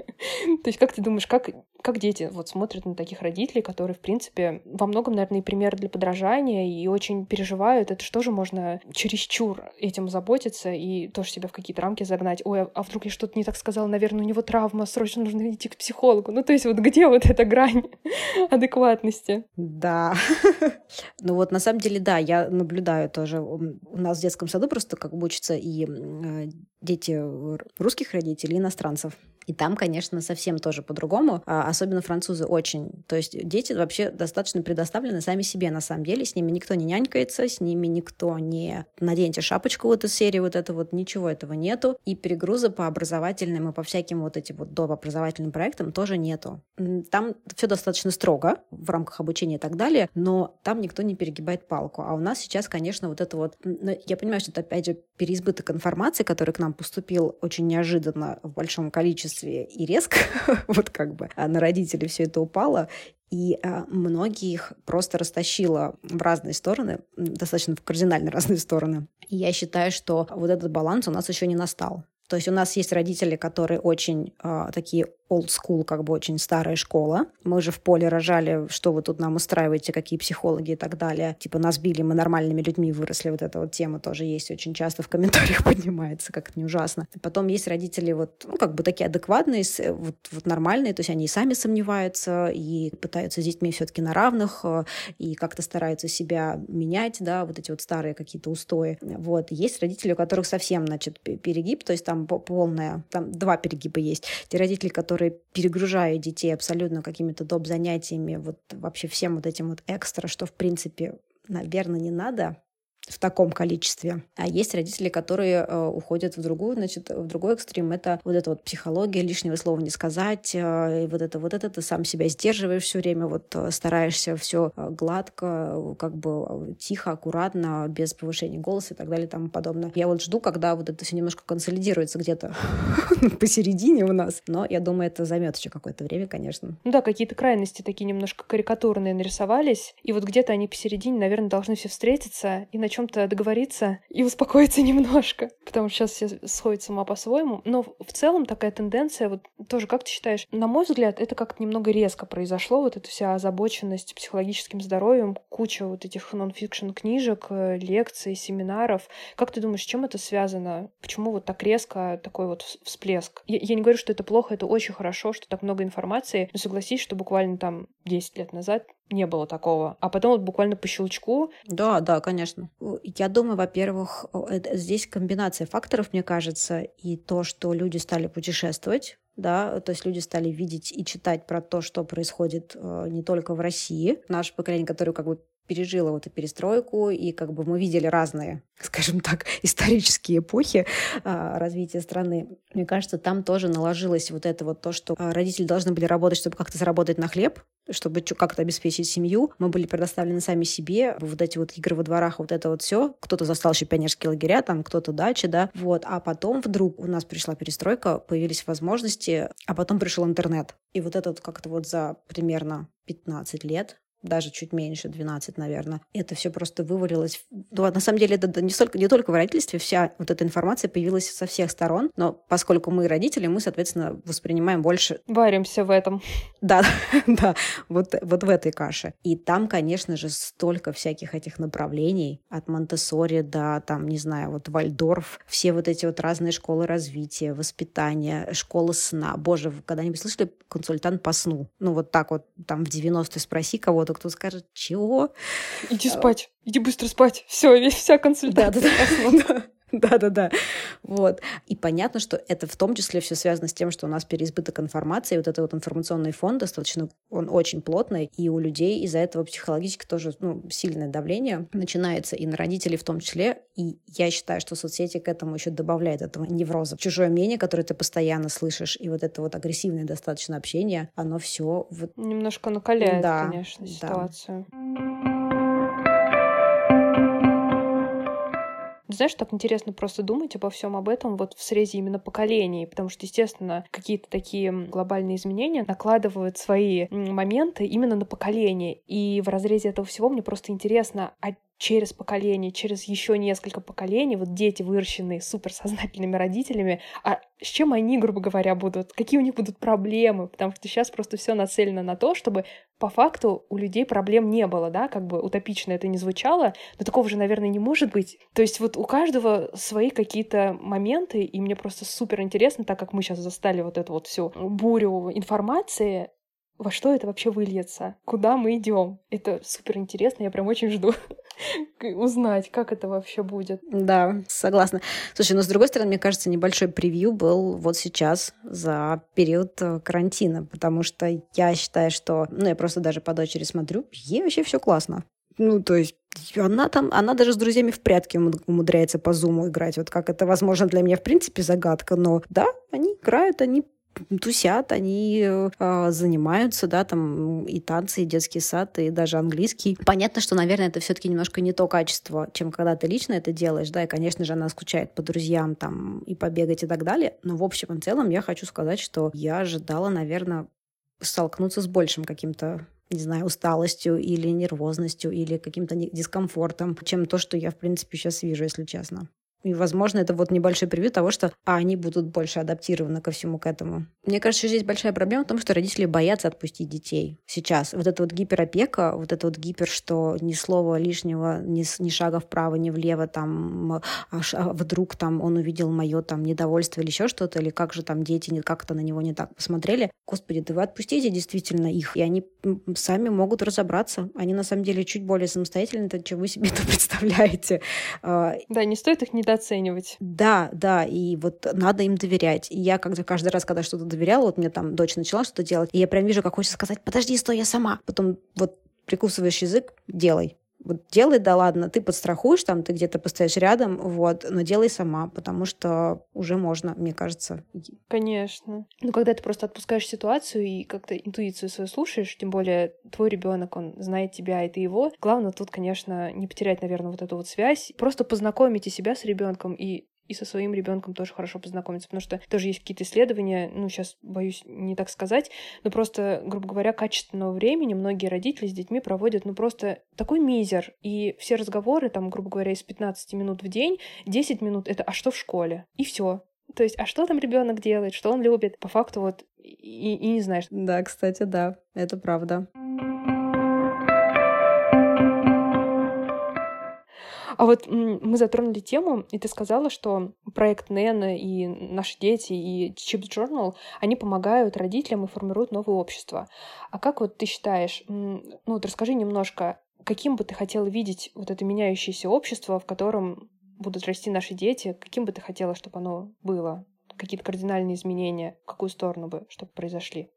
То есть как ты думаешь, как, как дети вот смотрят на таких родителей, которые, в принципе, во многом, наверное, и пример для подражания, и очень переживают. Это что же можно чересчур этим заботиться и тоже себя в какие-то рамки загнать? Ой, а, вдруг я что-то не так сказала? Наверное, у него травма травма, срочно нужно идти к психологу. Ну, то есть вот где вот эта грань адекватности? Да. ну вот на самом деле, да, я наблюдаю тоже. У нас в детском саду просто как бы учатся и э, дети русских родителей, иностранцев. И там, конечно, совсем тоже по-другому. А, особенно французы очень. То есть дети вообще достаточно предоставлены сами себе, на самом деле. С ними никто не нянькается, с ними никто не наденьте шапочку вот из серии, вот это вот, ничего этого нету. И перегруза по образовательным и по всяким вот этим вот дообразовательным проектам тоже нету. Там все достаточно строго в рамках обучения и так далее, но там никто не перегибает палку. А у нас сейчас, конечно, вот это вот... Ну, я понимаю, что это, опять же, переизбыток информации, который к нам поступил очень неожиданно в большом количестве, количестве и резко, вот как бы а на родителей все это упало, и а, многих просто растащило в разные стороны, достаточно в кардинально разные стороны. И я считаю, что вот этот баланс у нас еще не настал. То есть у нас есть родители, которые очень э, такие old school, как бы очень старая школа. Мы же в поле рожали, что вы тут нам устраиваете, какие психологи и так далее. Типа нас били, мы нормальными людьми выросли. Вот эта вот тема тоже есть, очень часто в комментариях поднимается, как это не ужасно. Потом есть родители вот, ну, как бы такие адекватные, вот, вот нормальные, то есть они и сами сомневаются, и пытаются с детьми все-таки на равных, э, и как-то стараются себя менять, да, вот эти вот старые какие-то устои. Вот. Есть родители, у которых совсем, значит, перегиб, то есть там полная, там два перегиба есть. Те родители, которые которые перегружают детей абсолютно какими-то доп. занятиями, вот вообще всем вот этим вот экстра, что, в принципе, наверное, не надо, в таком количестве. А есть родители, которые э, уходят в другую, значит, в другой экстрим. Это вот эта вот психология, лишнего слова не сказать, э, и вот это, вот это, ты сам себя сдерживаешь все время, вот э, стараешься все гладко, как бы тихо, аккуратно, без повышения голоса и так далее и тому подобное. Я вот жду, когда вот это все немножко консолидируется где-то посередине у нас, но я думаю, это займет еще какое-то время, конечно. Ну да, какие-то крайности такие немножко карикатурные нарисовались, и вот где-то они посередине, наверное, должны все встретиться и начать чем-то договориться и успокоиться немножко, потому что сейчас все сходят с ума по-своему. Но в целом такая тенденция, вот тоже, как ты считаешь, на мой взгляд, это как-то немного резко произошло, вот эта вся озабоченность психологическим здоровьем, куча вот этих нон-фикшн книжек, э, лекций, семинаров. Как ты думаешь, с чем это связано? Почему вот так резко такой вот всплеск? Я, я не говорю, что это плохо, это очень хорошо, что так много информации, но согласись, что буквально там 10 лет назад не было такого. А потом вот буквально по щелчку. Да, да, конечно. Я думаю, во-первых, здесь комбинация факторов, мне кажется, и то, что люди стали путешествовать, да, то есть люди стали видеть и читать про то, что происходит э, не только в России. Наше поколение, которое как бы пережила вот и перестройку, и как бы мы видели разные, скажем так, исторические эпохи а, развития страны. Мне кажется, там тоже наложилось вот это вот то, что а, родители должны были работать, чтобы как-то заработать на хлеб, чтобы как-то обеспечить семью. Мы были предоставлены сами себе. Вот эти вот игры во дворах, вот это вот все. Кто-то застал еще пионерские лагеря, там кто-то дачи, да. Вот. А потом вдруг у нас пришла перестройка, появились возможности, а потом пришел интернет. И вот это вот как-то вот за примерно 15 лет даже чуть меньше, 12, наверное. Это все просто вывалилось. Ну, на самом деле, это не, столько, не только в родительстве, вся вот эта информация появилась со всех сторон, но поскольку мы родители, мы, соответственно, воспринимаем больше... Варимся в этом. Да, да, вот, вот в этой каше. И там, конечно же, столько всяких этих направлений, от монте до, там, не знаю, вот Вальдорф, все вот эти вот разные школы развития, воспитания, школы сна. Боже, вы когда-нибудь слышали консультант по сну? Ну, вот так вот, там, в 90-е спроси кого кого-то, кто скажет, чего? Иди спать, иди быстро спать. Все, вся консультация. Да-да-да. Да-да-да. Вот. И понятно, что это в том числе все связано с тем, что у нас переизбыток информации, и вот этот вот информационный фон достаточно, он очень плотный, и у людей из-за этого психологически тоже ну, сильное давление начинается, и на родителей в том числе. И я считаю, что соцсети к этому еще добавляют этого невроза. Чужое мнение, которое ты постоянно слышишь, и вот это вот агрессивное достаточно общение, оно все... Вот... Немножко накаляет, да, конечно, ситуацию. Да. Знаешь, так интересно просто думать обо всем об этом вот в срезе именно поколений, потому что, естественно, какие-то такие глобальные изменения накладывают свои моменты именно на поколение. И в разрезе этого всего мне просто интересно, а через поколение, через еще несколько поколений, вот дети, выращенные суперсознательными родителями, а с чем они, грубо говоря, будут, какие у них будут проблемы, потому что сейчас просто все нацелено на то, чтобы по факту у людей проблем не было, да, как бы утопично это не звучало, но такого же, наверное, не может быть. То есть вот у каждого свои какие-то моменты, и мне просто супер интересно, так как мы сейчас застали вот эту вот всю бурю информации, во что это вообще выльется, куда мы идем. Это супер интересно, я прям очень жду узнать, как это вообще будет. Да, согласна. Слушай, но с другой стороны, мне кажется, небольшой превью был вот сейчас за период э, карантина, потому что я считаю, что, ну, я просто даже по дочери смотрю, ей вообще все классно. Ну, то есть она там, она даже с друзьями в прятки умудряется по зуму играть. Вот как это возможно для меня, в принципе, загадка. Но да, они играют, они тусят, они э, занимаются, да, там и танцы, и детский сад, и даже английский. Понятно, что, наверное, это все-таки немножко не то качество, чем когда ты лично это делаешь, да, и, конечно же, она скучает по друзьям там и побегать и так далее. Но в общем и целом я хочу сказать, что я ожидала, наверное, столкнуться с большим каким-то не знаю, усталостью или нервозностью или каким-то дискомфортом, чем то, что я, в принципе, сейчас вижу, если честно. И, возможно, это вот небольшой превью того, что а, они будут больше адаптированы ко всему к этому. Мне кажется, что здесь большая проблема в том, что родители боятся отпустить детей сейчас. Вот эта вот гиперопека, вот это вот гипер, что ни слова лишнего, ни, ни шага вправо, ни влево, там, а, а вдруг там он увидел мое там недовольство или еще что-то, или как же там дети как-то на него не так посмотрели. Господи, да вы отпустите действительно их, и они сами могут разобраться. Они на самом деле чуть более самостоятельны, чем вы себе это представляете. А, да, не стоит их не недооценивать. Да, да, и вот надо им доверять. И я когда каждый раз, когда что-то доверяла, вот мне там дочь начала что-то делать, и я прям вижу, как хочется сказать, подожди, стой, я сама. Потом вот прикусываешь язык, делай вот делай, да ладно, ты подстрахуешь там, ты где-то постоишь рядом, вот, но делай сама, потому что уже можно, мне кажется. Конечно. Ну, когда ты просто отпускаешь ситуацию и как-то интуицию свою слушаешь, тем более твой ребенок, он знает тебя, и ты его. Главное тут, конечно, не потерять, наверное, вот эту вот связь. Просто познакомите себя с ребенком и и со своим ребенком тоже хорошо познакомиться, потому что тоже есть какие-то исследования, ну, сейчас боюсь не так сказать, но просто, грубо говоря, качественного времени многие родители с детьми проводят, ну, просто такой мизер, и все разговоры, там, грубо говоря, из 15 минут в день, 10 минут — это «а что в школе?» И все. То есть, а что там ребенок делает, что он любит? По факту вот и, и не знаешь. Да, кстати, да, это правда. А вот мы затронули тему, и ты сказала, что проект Нэн и наши дети, и Chips Journal, они помогают родителям и формируют новое общество. А как вот ты считаешь, ну вот расскажи немножко, каким бы ты хотела видеть вот это меняющееся общество, в котором будут расти наши дети, каким бы ты хотела, чтобы оно было? Какие-то кардинальные изменения, в какую сторону бы, чтобы произошли?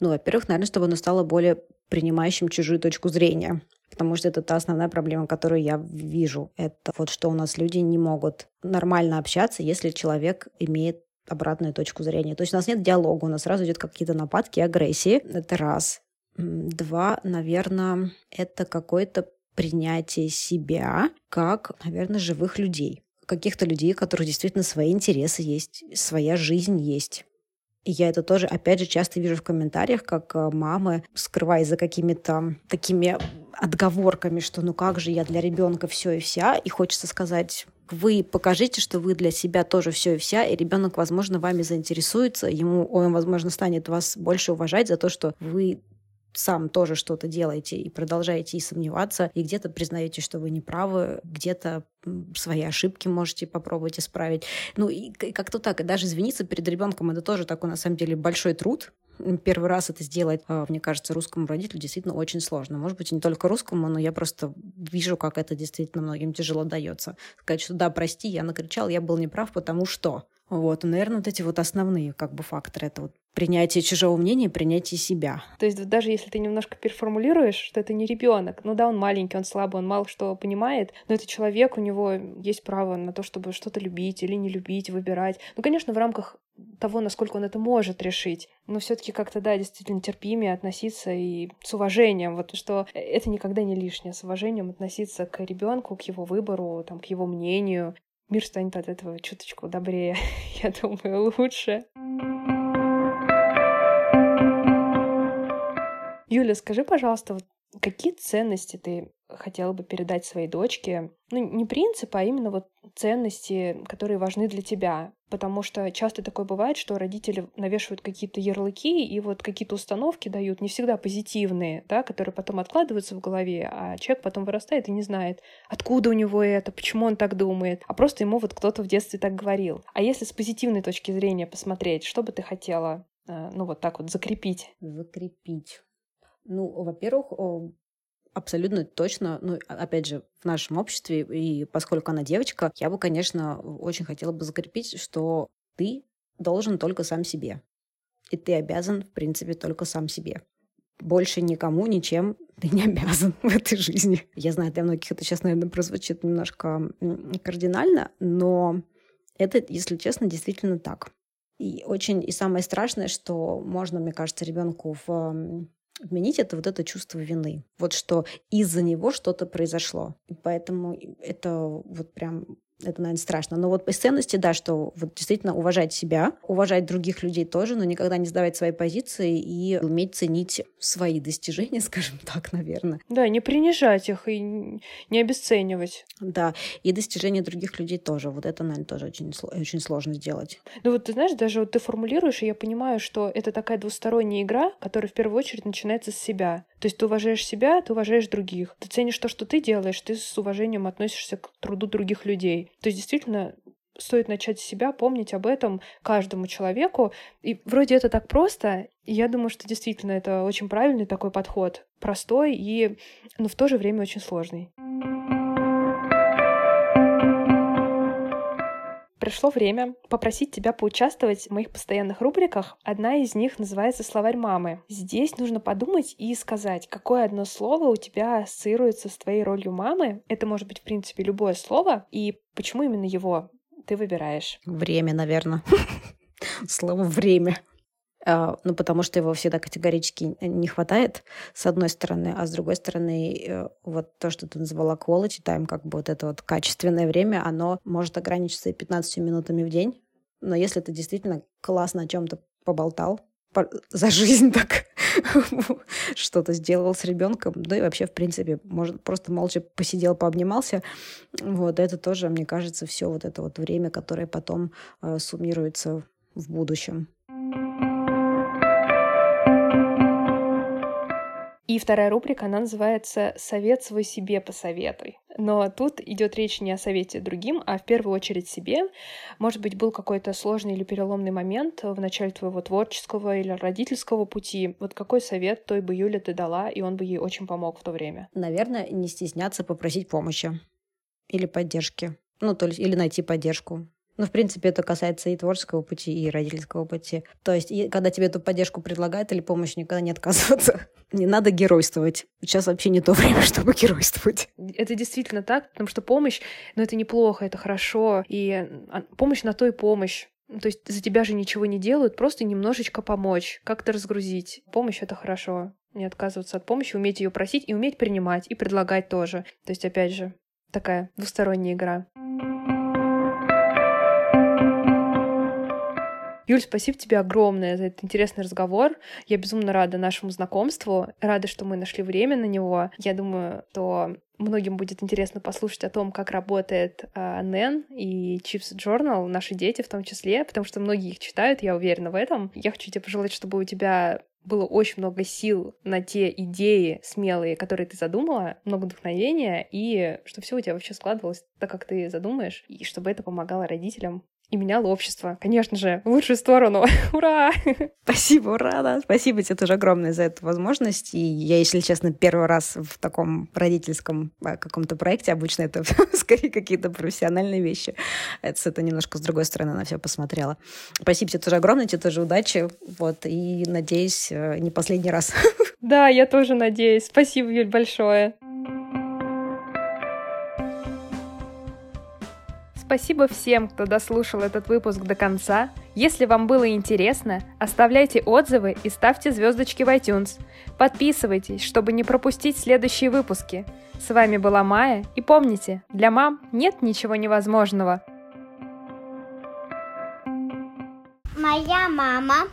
Ну, во-первых, наверное, чтобы оно стало более принимающим чужую точку зрения. Потому что это та основная проблема, которую я вижу. Это вот что у нас люди не могут нормально общаться, если человек имеет обратную точку зрения. То есть у нас нет диалога, у нас сразу идет какие-то нападки, агрессии. Это раз. Два, наверное, это какое-то принятие себя как, наверное, живых людей. Каких-то людей, у которых действительно свои интересы есть, своя жизнь есть. И я это тоже, опять же, часто вижу в комментариях, как э, мамы, скрываясь за какими-то такими отговорками, что ну как же я для ребенка все и вся, и хочется сказать, вы покажите, что вы для себя тоже все и вся, и ребенок, возможно, вами заинтересуется, ему он, возможно, станет вас больше уважать за то, что вы сам тоже что-то делаете и продолжаете и сомневаться, и где-то признаете, что вы не правы, где-то свои ошибки можете попробовать исправить. Ну и как-то так, и даже извиниться перед ребенком это тоже такой, на самом деле, большой труд, первый раз это сделать, а, мне кажется, русскому родителю действительно очень сложно. Может быть, и не только русскому, но я просто вижу, как это действительно многим тяжело дается. Сказать, что да, прости, я накричал, я был неправ, потому что. Вот, и, наверное, вот эти вот основные как бы факторы. Это вот принятие чужого мнения, принятие себя. То есть даже если ты немножко переформулируешь, что это не ребенок, ну да, он маленький, он слабый, он мало что понимает, но это человек, у него есть право на то, чтобы что-то любить или не любить, выбирать. Ну, конечно, в рамках того, насколько он это может решить. Но все-таки как-то, да, действительно терпимее относиться и с уважением. Вот что это никогда не лишнее. С уважением относиться к ребенку, к его выбору, там, к его мнению мир станет от этого чуточку добрее, я думаю, лучше. Юля, скажи, пожалуйста, вот какие ценности ты хотела бы передать своей дочке? Ну, не принципы, а именно вот ценности, которые важны для тебя. Потому что часто такое бывает, что родители навешивают какие-то ярлыки и вот какие-то установки дают, не всегда позитивные, да, которые потом откладываются в голове, а человек потом вырастает и не знает, откуда у него это, почему он так думает, а просто ему вот кто-то в детстве так говорил. А если с позитивной точки зрения посмотреть, что бы ты хотела, э, ну вот так вот закрепить? Закрепить. Ну, во-первых, абсолютно точно, ну, опять же, в нашем обществе, и поскольку она девочка, я бы, конечно, очень хотела бы закрепить, что ты должен только сам себе. И ты обязан, в принципе, только сам себе. Больше никому, ничем ты не обязан в этой жизни. Я знаю, для многих это сейчас, наверное, прозвучит немножко кардинально, но это, если честно, действительно так. И очень, и самое страшное, что можно, мне кажется, ребенку в вменить это вот это чувство вины. Вот что из-за него что-то произошло. И поэтому это вот прям это, наверное, страшно. Но вот из ценности, да, что вот действительно уважать себя, уважать других людей тоже, но никогда не сдавать свои позиции и уметь ценить свои достижения, скажем так, наверное. Да, не принижать их и не обесценивать. Да, и достижения других людей тоже. Вот это, наверное, тоже очень, очень сложно сделать. Ну вот ты знаешь, даже вот ты формулируешь, и я понимаю, что это такая двусторонняя игра, которая в первую очередь начинается с себя. То есть ты уважаешь себя, ты уважаешь других. Ты ценишь то, что ты делаешь, ты с уважением относишься к труду других людей. То есть действительно стоит начать себя, помнить об этом каждому человеку. И вроде это так просто, и я думаю, что действительно это очень правильный такой подход. Простой и, но в то же время очень сложный. Пришло время попросить тебя поучаствовать в моих постоянных рубриках. Одна из них называется «Словарь мамы». Здесь нужно подумать и сказать, какое одно слово у тебя ассоциируется с твоей ролью мамы. Это может быть, в принципе, любое слово. И почему именно его ты выбираешь? Время, наверное. Слово «время». А, ну, потому что его всегда категорически не хватает, с одной стороны, а с другой стороны, э, вот то, что ты назвала quality time, как бы вот это вот качественное время, оно может ограничиться и 15 минутами в день, но если ты действительно классно о чем-то поболтал, за жизнь так что-то сделал с ребенком, да и вообще, в принципе, может, просто молча посидел, пообнимался. Вот это тоже, мне кажется, все вот это вот время, которое потом э, суммируется в будущем. И вторая рубрика, она называется «Совет свой себе посоветуй». Но тут идет речь не о совете другим, а в первую очередь себе. Может быть, был какой-то сложный или переломный момент в начале твоего творческого или родительского пути. Вот какой совет той бы Юля ты дала, и он бы ей очень помог в то время? Наверное, не стесняться попросить помощи или поддержки. Ну, то есть, или найти поддержку. Ну, в принципе, это касается и творческого пути, и родительского пути. То есть, и, когда тебе эту поддержку предлагают или помощь, никогда не отказываться. Не надо геройствовать. Сейчас вообще не то время, чтобы геройствовать. Это действительно так, потому что помощь, ну, это неплохо, это хорошо. И а, помощь на то и помощь. То есть за тебя же ничего не делают, просто немножечко помочь, как-то разгрузить. Помощь — это хорошо. Не отказываться от помощи, уметь ее просить и уметь принимать, и предлагать тоже. То есть, опять же, такая двусторонняя игра. Юль, спасибо тебе огромное за этот интересный разговор. Я безумно рада нашему знакомству, рада, что мы нашли время на него. Я думаю, что многим будет интересно послушать о том, как работает э, NEN и Chips Journal, наши дети в том числе, потому что многие их читают, я уверена в этом. Я хочу тебе пожелать, чтобы у тебя было очень много сил на те идеи смелые, которые ты задумала, много вдохновения, и чтобы все у тебя вообще складывалось так, как ты задумаешь, и чтобы это помогало родителям и меняло общество. Конечно же, в лучшую сторону. ура! Спасибо, ура, да. Спасибо тебе тоже огромное за эту возможность. И я, если честно, первый раз в таком родительском а, каком-то проекте. Обычно это скорее какие-то профессиональные вещи. Это, это немножко с другой стороны на все посмотрела. Спасибо тебе тоже огромное, тебе тоже удачи. Вот, и надеюсь, э, не последний раз. Да, я тоже надеюсь. Спасибо, Юль, большое. Спасибо всем, кто дослушал этот выпуск до конца. Если вам было интересно, оставляйте отзывы и ставьте звездочки в iTunes. Подписывайтесь, чтобы не пропустить следующие выпуски. С вами была Майя, и помните, для мам нет ничего невозможного. Моя мама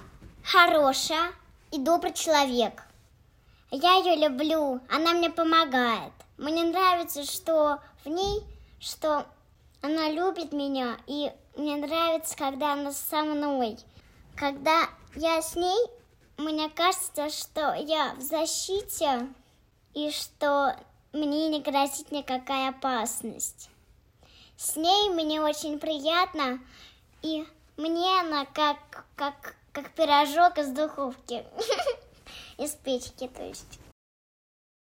хорошая и добрый человек. Я ее люблю, она мне помогает. Мне нравится, что в ней, что она любит меня, и мне нравится, когда она со мной. Когда я с ней, мне кажется, что я в защите, и что мне не грозит никакая опасность. С ней мне очень приятно, и мне она как, как, как пирожок из духовки, из печки, то есть.